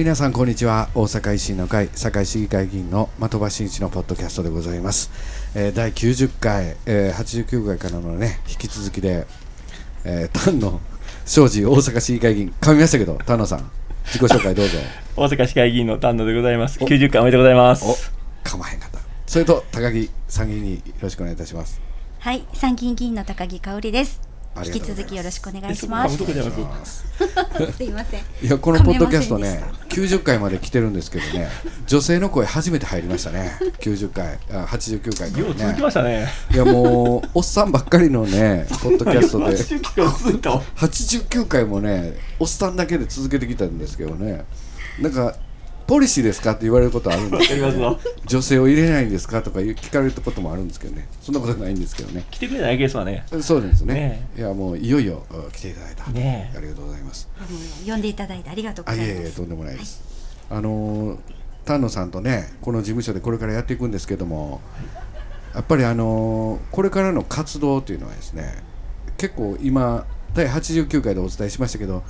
えー皆さんこんにちは。大阪維新の会堺市議会議員の的場真一のポッドキャストでございます、えー第90回、えー89回からのね引き続きで、えー、丹野庄司大阪市議会議員。噛みましたけど丹野さん自己紹介どうぞ。大阪市会議員の丹野でございます。90回おめでとうございまおす。噛まへんかった。それと高木参議院によろしくお願いいたします。はい、参議院議員の高木香織です。引き続きよろしくお願いしえます。すいません。いやこのポッドキャストね噛めま90回まで来てるんですけどね女性の声初めて入りましたね。90回あ89回続きねましたね。いやもうおっさんばっかりのねポッドキャストで。80回続いたわ。89回もねおっさんだけで続けてきたんですけどね。なんかポリシーですか？って言われることあるんですやりますわ。女性を入れないんですか？とか聞かれることもあるんですけどね。そんなことないんですけどね。来てくれないケースはね。そうですね。ねいやもういよいよ uh 来ていただいた、ねえ。ありがとうございます。呼んでいただいてありがとうごあざいます。いえいえとんでもないです、あのー丹野さんとねこの事務所でこれからやっていくんですけどもやっぱりあのーこれからの活動というのはですね結構今第89回でお伝えしましたけど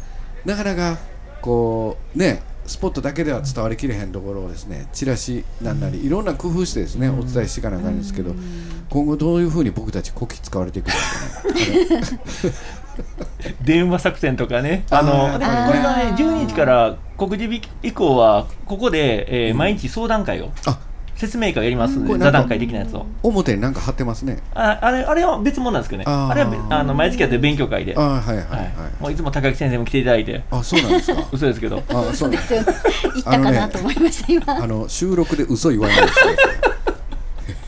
なかなかこうねスポットだけでは伝わりきれへんところをですねチラシなんなりいろんな工夫してですねお伝えしていかなあかんですけど今後どういうふうに僕たちこき使われていくんですかね電話作戦とかね。あの、でもこれがね、12日から告示日以降は、ここで、えー毎日相談会を、あ説明会をやりますんで、座談会的なやつを。表になんか貼ってますねああれあれは別物なんですけどね。あれはべあの毎月やってる勉強会で。あはいはいはい、はいはい、もういつも高木先生も来ていただいて、あそうなんですか？嘘ですけど。あそうなんですよ。言ったかなと思いました今。あの収録で嘘言わないです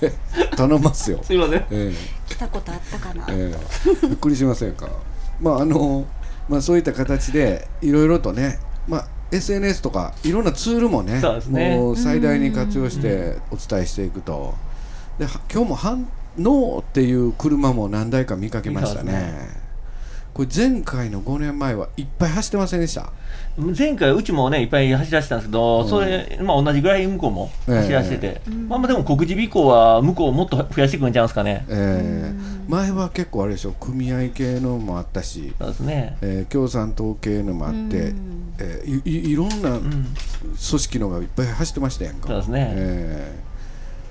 よ 頼ますよ、すいません。え来たことあったかな？えええびっくりしませんか？まああのまあそういった形でいろいろとねまあ SNS とかいろんなツールもねそうですね。もう最大に活用してお伝えしていくと。では今日も反応っていう車も何台か見かけました見たね。これ前回の5年前はいっぱい走ってませんでした前回うちもねいっぱい走らせてたんですけど、それ、まあ、同じぐらい向こうも走らせてて、まあ、まあでも告示日以降は向こうもっと増やしてくるんちゃいますかね、ええ。前は結構あれでしょ組合系のもあったし、そうですね、えー共産党系のもあって、うん。えーいいいろんな組うん、織のがいっぱい走ってましたやんか。そうですね。えー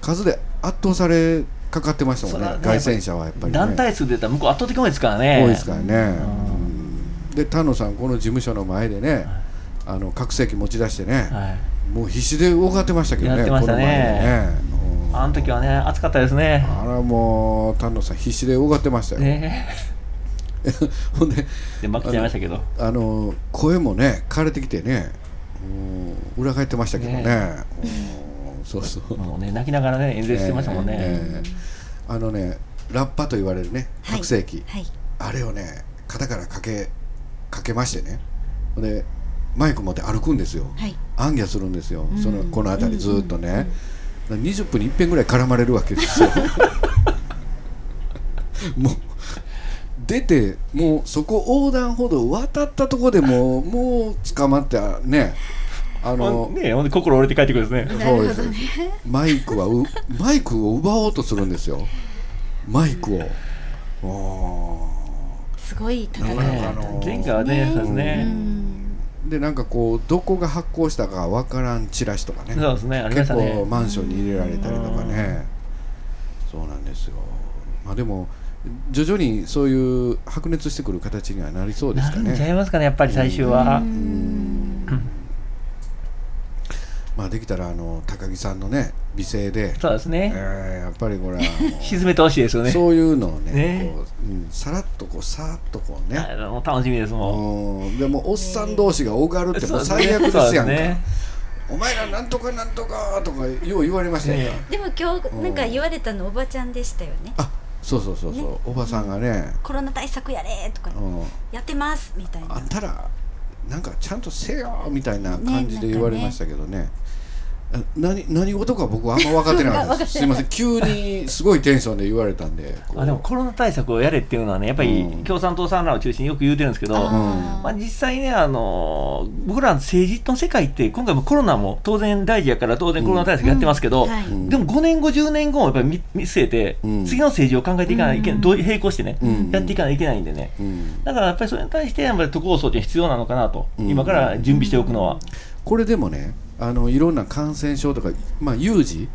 数で圧倒されかかってましたもんねね。凱旋者はやっぱりね。団体数で言ったら向こう圧倒的多いですからね、多いですからね、うんで田野さんこの事務所の前でねあの拡声器持ち出してね、はい、もう必死で動かってましたけどねやってましたね。この前でねうんあの時はね、暑かったですね。あらもう丹野さん必死で動かってましたよ、ね。ほんでで、負けちゃいましたけど、あの声もね枯れてきてねうん裏返ってましたけどね。ね。うんそうそう。もうね、泣きながらね、演説してましたもんね。ええ。あのねラッパと言われるねはい。拡声器、はい。あれをね肩からかけかけましてね。でマイク持って歩くんですよ、はい。暗夜するんですよ、うん。そのこの辺りずーっとね、20分に一遍ぐらい絡まれるわけですよ。もう出てもうそこ横断歩道渡ったとこでもうもう捕まってね。あの、まあねほんで心折れて帰ってくるんですね。そうです。マイクはうマイクを奪おうとするんですよ。マイクを。おすごい戦いだったかあのんです前回はね、そうですうね。でなんかこうどこが発行したかわからんチラシとかね。そうですね、ありまし結構たね。マンションに入れられたりとかね。そうなんですよ。まあでも徐々にそういう白熱してくる形にはなりそうですかなるんちゃいねますかね、やっぱり最終は。うん。まあできたらあの高木さんのね美声で、そうですね。えーやっぱりこれは 沈めてほしいですよね。そういうのをねね。こう、うん、さらっとこうさーっとこうね。あもう楽しみですもん。うんでもおっさん同士がおがるってもう最悪ですやんか、ね。お前らなんとかなんとかとかよう言われましたよ、ねでも今日なんか言われたのおばちゃんでしたよね。あそうそうそうそう、ね。おばさんがね、コロナ対策やれとかうん、やってますみたいな。あんたらなんかちゃんとせよみたいな感じで言われましたけどね。あ何何事か僕はあんま分かってなかったです。すいません。急にすごいテンションで言われたんであでもコロナ対策をやれっていうのはね、やっぱりうん。共産党さんらを中心によく言うてるんですけど、あまあ、実際ね、あの僕ら政治の世界って、今回もコロナも当然大事やから、当然コロナ対策やってますけど、うん。はい。ん。でも5年後、10年後もやっぱり見見据えて、うん。次の政治を考えていかないといけない、う並行してね、うん。やっていかないといけないんでね。うん。だからやっぱりそれに対して、やっぱり都構想って必要なのかなと、うん。今から準備しておくのは。これでもねあのいろんな感染症とか、まあ、有事？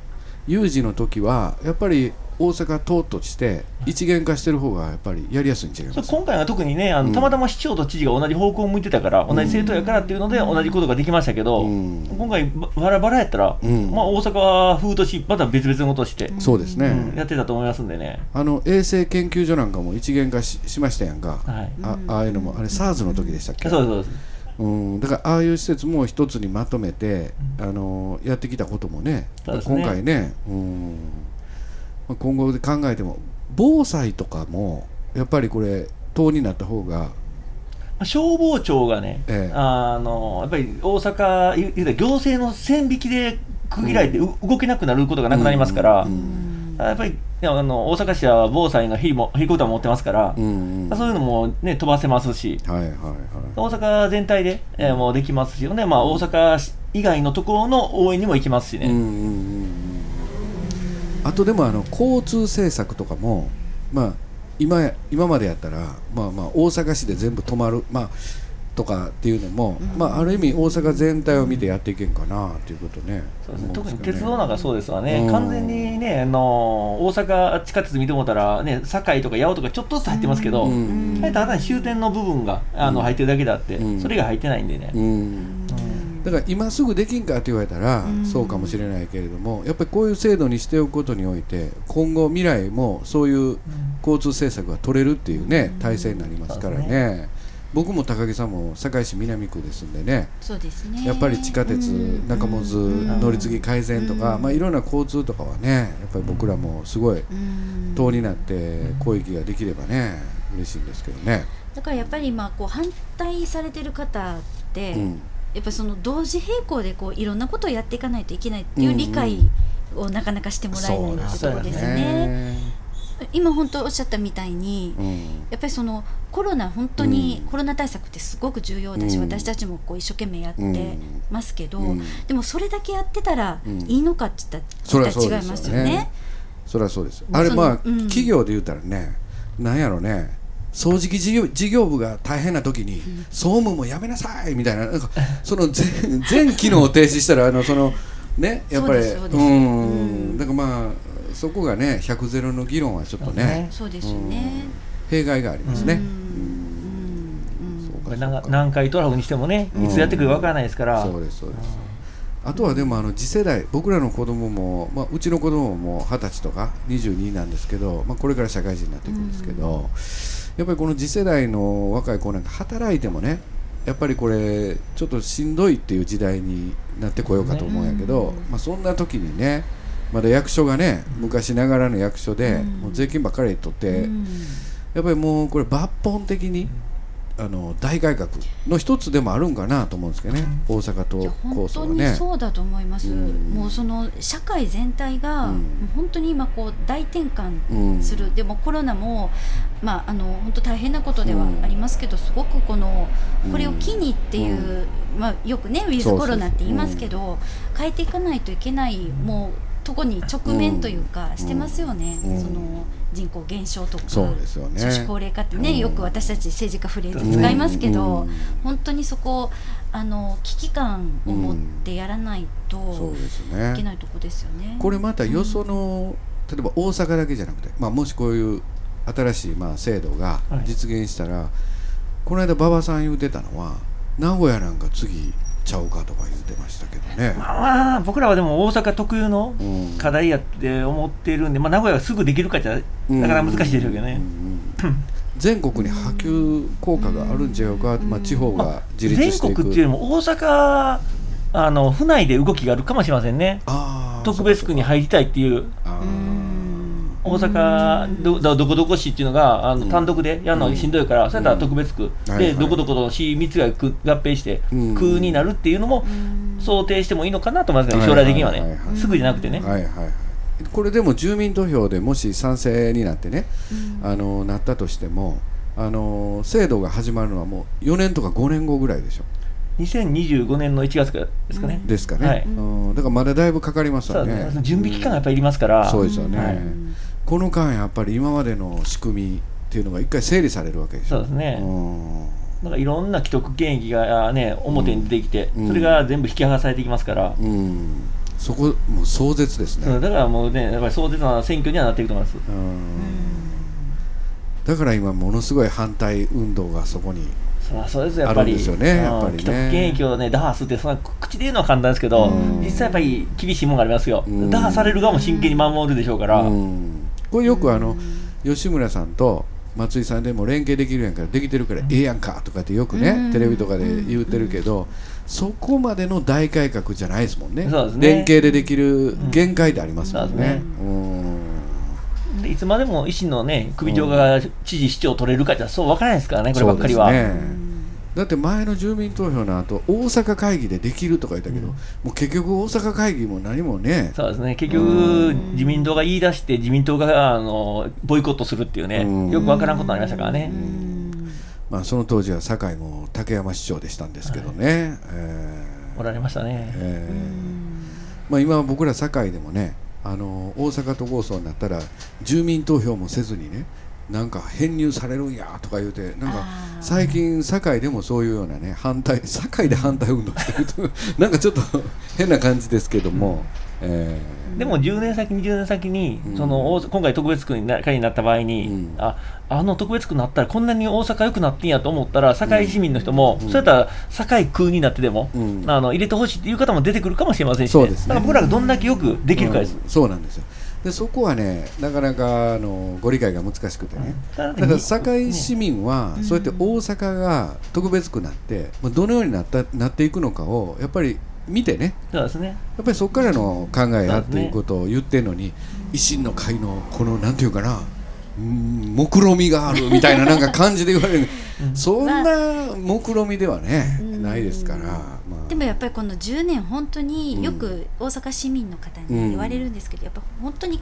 有事の時はやっぱり大阪党として一元化してる方がやっぱりやりやすいん違います？それ今回は特にね、あうん。のたまたま市長と知事が同じ方向を向いてたから、同じ政党やからっていうので、同じことができましたけど、うん。今回、ばバラバラやったら、うん。まあ、大阪は風とし、また別々のことして、そうですね、うんやってたと思いますんでね。あの衛生研究所なんかも一元化ししましたやんか、はい。あああいうのもあれ SARS の時でしたっけ？そうですそうですうん、だからああいう施設も一つにまとめて、あのやってきたこともねね。今回ね、うん。まあ、今後で考えても防災とかもやっぱりこれ党になった方が、まあ消防庁がね、ええ。あのやっぱり大阪、行政の線引きで区切られて、う動けなくなることがなくなりますから、うんうんやっぱりあの大阪市は防災のヘリもヘリコプター持ってますから、うんうん。そういうのも、ね、飛ばせますし、はいはいはい。大阪全体で、えーもうできますし、ねまあ、大阪市以外のところの応援にも行きますしね。うんうんうんうん。あとでもあの交通政策とかも、まあ、今今までやったら、まあ、まあ大阪市で全部止まる、まあ、とかっていうのも、まあ、ある意味大阪全体を見てやっていけんかなっていうことね。そうですね、特に鉄道なんかそうですわね、うん。完全にね、あの大阪地下鉄見てもらったら、ね、堺とか八尾とかちょっとずつ入ってますけど、ううんんただ終点の部分があのうん。入ってるだけであって、うん。それが入ってないんでね。うん。だから今すぐできんかって言われたらうん。そうかもしれないけれどもやっぱりこういう制度にしておくことにおいて今後未来もそういう交通政策が取れるっていうね体制になりますからね僕も高木さんも堺市南区ですんでね。そうですね。やっぱり地下鉄うん。中本うん。乗り継ぎ改善とかうん。まあいろんな交通とかはねやっぱり僕らもすごいうん。党になって攻撃ができればね嬉しいんですけどね。だからやっぱり今こう反対されてる方って、うん。やっぱその同時並行でこういろんなことをやっていかないといけないっていう理解をなかなかしてもらえないってところですね。今本当おっしゃったみたいに、うん。やっぱりそのコロナ本当にうん。コロナ対策ってすごく重要だし、うん。私たちもこう一生懸命やってますけど、うん。でもそれだけやってたらうん。いいのかって言ったら違いますよね。そりゃそうですあれまあ、うん。企業で言うたらねなんやろね。掃除機事業事業部が大変な時に、総務もやめなさいみたいななんかその全全機能を停止したらあのそのねやっぱりうん。だからまあそこがね100ゼロの議論はちょっとねそうですよね。弊害がありますね、うん。うんうんそうかそうかなんか南海トラフにしてもね、いつやってくるかわからないですから、そうですそうですあとはでもあの次世代僕らの子供も、まあ、うちの子供も二十歳とか22なんですけど、まあ、これから社会人になっていくんですけど、やっぱりこの次世代の若い子なんか働いてもねやっぱりこれちょっとしんどいっていう時代になってこようかと思うんやけど、うん。まあ、そんな時にねまだ役所がね昔ながらの役所で、うん。もう税金ばっかり取って、うん。やっぱりもうこれ抜本的にあの大改革の一つでもあるんかなと思うんですけどね、大阪と構本当に想はね。そうだと思います、うん。もうその社会全体が、うん。本当に今こう大転換うん。する、でもコロナも、まあ、あの本当大変なことではありますけど、すごくこのこれを機にっていう、まあ、よくねウィズコロナって言いますけど変えていかないといけないもうとこに直面というか、うん。してますよね、うん。その人口減少とか。そうですよね。少子高齢化ってね、うん。よく私たち政治家フレーズ使いますけど、うん。本当にそこあの危機感を持ってやらないとそうですいけねないとこですよね。これまたよその、例えば大阪だけじゃなくて、まあ、もしこういう新しいまあ制度がはい。実現したら、この間馬場さん言うてたのは名古屋なんか次ちゃうかとか言うてましたけどね。まあ、僕らはでも大阪特有のうん。課題やって思っているんで、まあ、名古屋がすぐできるかじゃなかなか難しいでしょうけどね。全国に波及効果があるん違うか、まあ、地方が自立全していく。国っていうよりも大阪あの府内で動きがあるかもしれませんね。特別区に入りたいっていう大阪どどどこどこ市っていうのがあのうん。単独でやるのしんどいから、それやったら特別区、はいはい。でどこどこの市3つが区合併してうん。区になるっていうのも、うん。想定してもいいのかなと思いますね、将来的にはね、すぐじゃなくてね。はいはいこれでも住民投票でもし賛成になってね、あのなったとしてもあの制度が始まるのはもう4年とか5年後ぐらいでしょ。2025年の1月ですかね。ですかね、はい、うん。だからまだだいぶかかりますよね。準備期間がやっぱりいりますから、そうですよね、はい、この間やっぱり今までの仕組みっていうのが一回整理されるわけでしょ。そうですね、なんかいろんな既得権益がね表に出てきて、うん、それが全部引き剥がされていきますから、うん、そこもう壮絶ですね、だからもうねやっぱり壮絶な選挙にはなっていくと思います、だから今ものすごい反対運動がそこにそうですやっぱり、ですよね、やっぱり、ね、既得権益をね打破するってその口で言うのは簡単ですけど、実際やっぱり厳しいものがありますよ、打破される側も真剣に守るでしょうから、これよくあの、吉村さんと松井さんでも連携できるやんからできてるからええやんかとかってよくね、テレビとかで言うてるけど、そこまでの大改革じゃないですもんね、ね。連携でできる限界でありますもんね。でいつまでも維新のね首長が知事、市長取れるかじゃそう分からないですからね、こればっかりは。だって前の住民投票の後大阪会議でできるとか言ったけど、うん、もう結局大阪会議も何もね。そうですね。結局自民党が言い出して自民党があのボイコットするっていうね、うよくわからんことになりましたからね。まあ、その当時は堺も竹山市長でしたんですけどね、はい、えー、おられましたね、えー。まあ、今僕ら堺でもねあの大阪都構想になったら住民投票もせずにねなんか編入されるんやとか言うてなんか最近堺でもそういうようなね反対堺で反対運動してると なんかちょっと変な感じですけども、えー、でも10年先20年先に、うん、その今回特別区にな会になった場合に、うん、ああの特別区になったらこんなに大阪良くなってんやと思ったら堺市民の人も、うん、そうやったら堺区になってでも、あの入れてほしいっていう方も出てくるかもしれませんし、ね、そうですね、だから僕らがどんだけよくできるかです、そうなんですよでそこはねなかなかあのご理解が難しくてね、だから堺市民はそうやって大阪が特別区になってどのようになったなっていくのかをやっぱり見てね。そうですね。やっぱりそこからの考えやっていうことを言ってるのに、維新の会のこのなんていうかな目論みがあるみたいななんか感じで言われる、そんな目論みではね、ないですから、まあ、でもやっぱりこの10年本当によく大阪市民の方に言われるんですけど、やっぱ本当に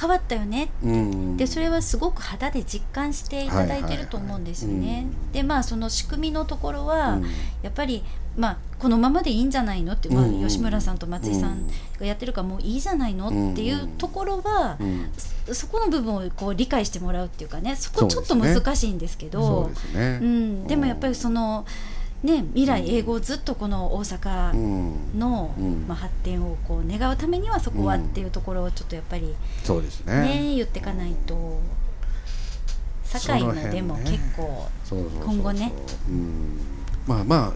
変わったよね、うん、でそれはすごく肌で実感していただいてると思うんですよね。でまあその仕組みのところは、うん、やっぱりまあこのままでいいんじゃないのって、まあ、吉村さんと松井さんがやってるからもういいじゃないのっていうところは、そこの部分をこう理解してもらうっていうかねそこちょっと難しいんですけどうん、でもやっぱりその。ね、未来英語をずっとこの大阪の、まあ、発展をこう願うためにはそこはっていうところをちょっとやっぱり、そうですね。ね言っていかないと。堺のでも結構今後ね。まあまあ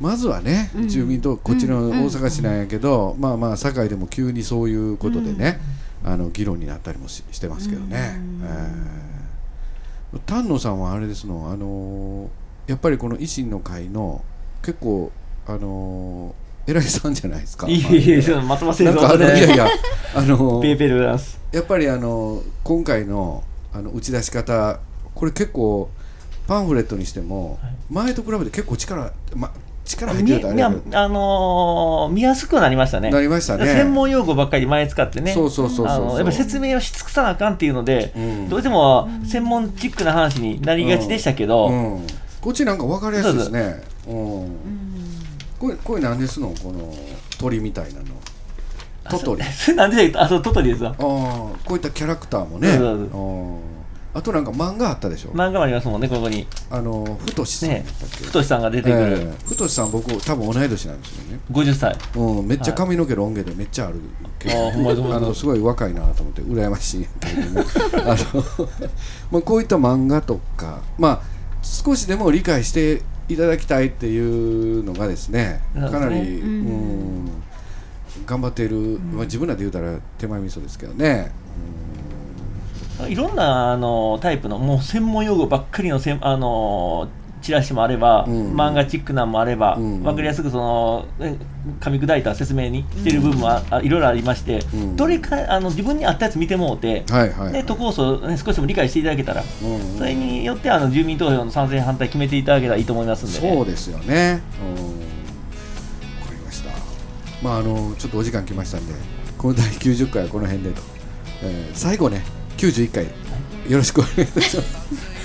まずはね、住民とこっちの大阪市なんやけど、まあまあ堺でも急にそういうことでね、あの議論になったりもししてますけどね、えー、丹野さんはあれですのあのーやっぱりこの維新の会の結構あのー、偉いさんじゃないですか。いやいやいや、まとませるぞ、ね。いやいや、あのー、やっぱりあのー、今回のあの打ち出し方、これ結構パンフレットにしても、前と比べて結構力、ま、力入ってたああのー、見やすくなりましたね。なりましたね。専門用語ばっかり前使ってね。そうそうそうそうやっぱり説明をし尽くさなあかんっていうので、うん、どうしても専門チックな話になりがちでしたけど、うんうんこっちなんか分かりやすいですね。うん。これこれ何ですの？この鳥みたいなの。トトリ。なんであそうトトリですわあこういったキャラクターもね。あとなんか漫画あったでしょ？漫画もありますもんねここに。あの太さん太さんが出てくる、太さん僕多分同い年なんですよね。50歳うんめっちゃ髪の毛ロン毛でめっちゃあるけど、あ のすごい若いなと思って羨ましい あのまあこういった漫画とかまあ少しでも理解していただきたいっていうのがですねかなり、うん、頑張っている、まあ、自分らで言うたら手前味噌ですけどね。いろんなあのタイプのもう専門用語ばっかりのせんあのチラシもあれば、うん、漫画チックなんもあれば、うん、分かりやすくその噛み砕いた説明にしている部分もいろいろありまして、うん、どれかあの自分に合ったやつ見てもうて、はいはい。はい、都構想、ね、少しでも理解していただけたら、うん。それによってあの住民投票の賛成反対決めていただけたらいいと思いますんで、ね、そうですよね。わかりました。まああのちょっとお時間来ましたんでこの第90回はこの辺でと、えー、最後ね91回よろしくお願いいたします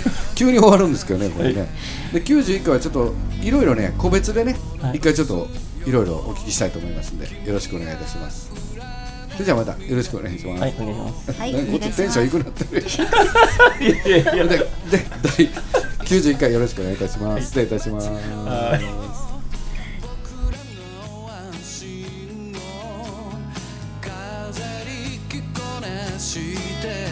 急に終わるんですけどねこれね、はい、で91回はちょっといろいろね個別でね、はい、一回ちょっといろいろお聞きしたいと思いますんでよろしくお願いいたしますそれじゃあまたよろしくお願いします。はい、お願いします。はい、こっちテンションいくなってる。いやいやいや。で、で、第91回よろしくお願いいたします。はい、失礼いたします。して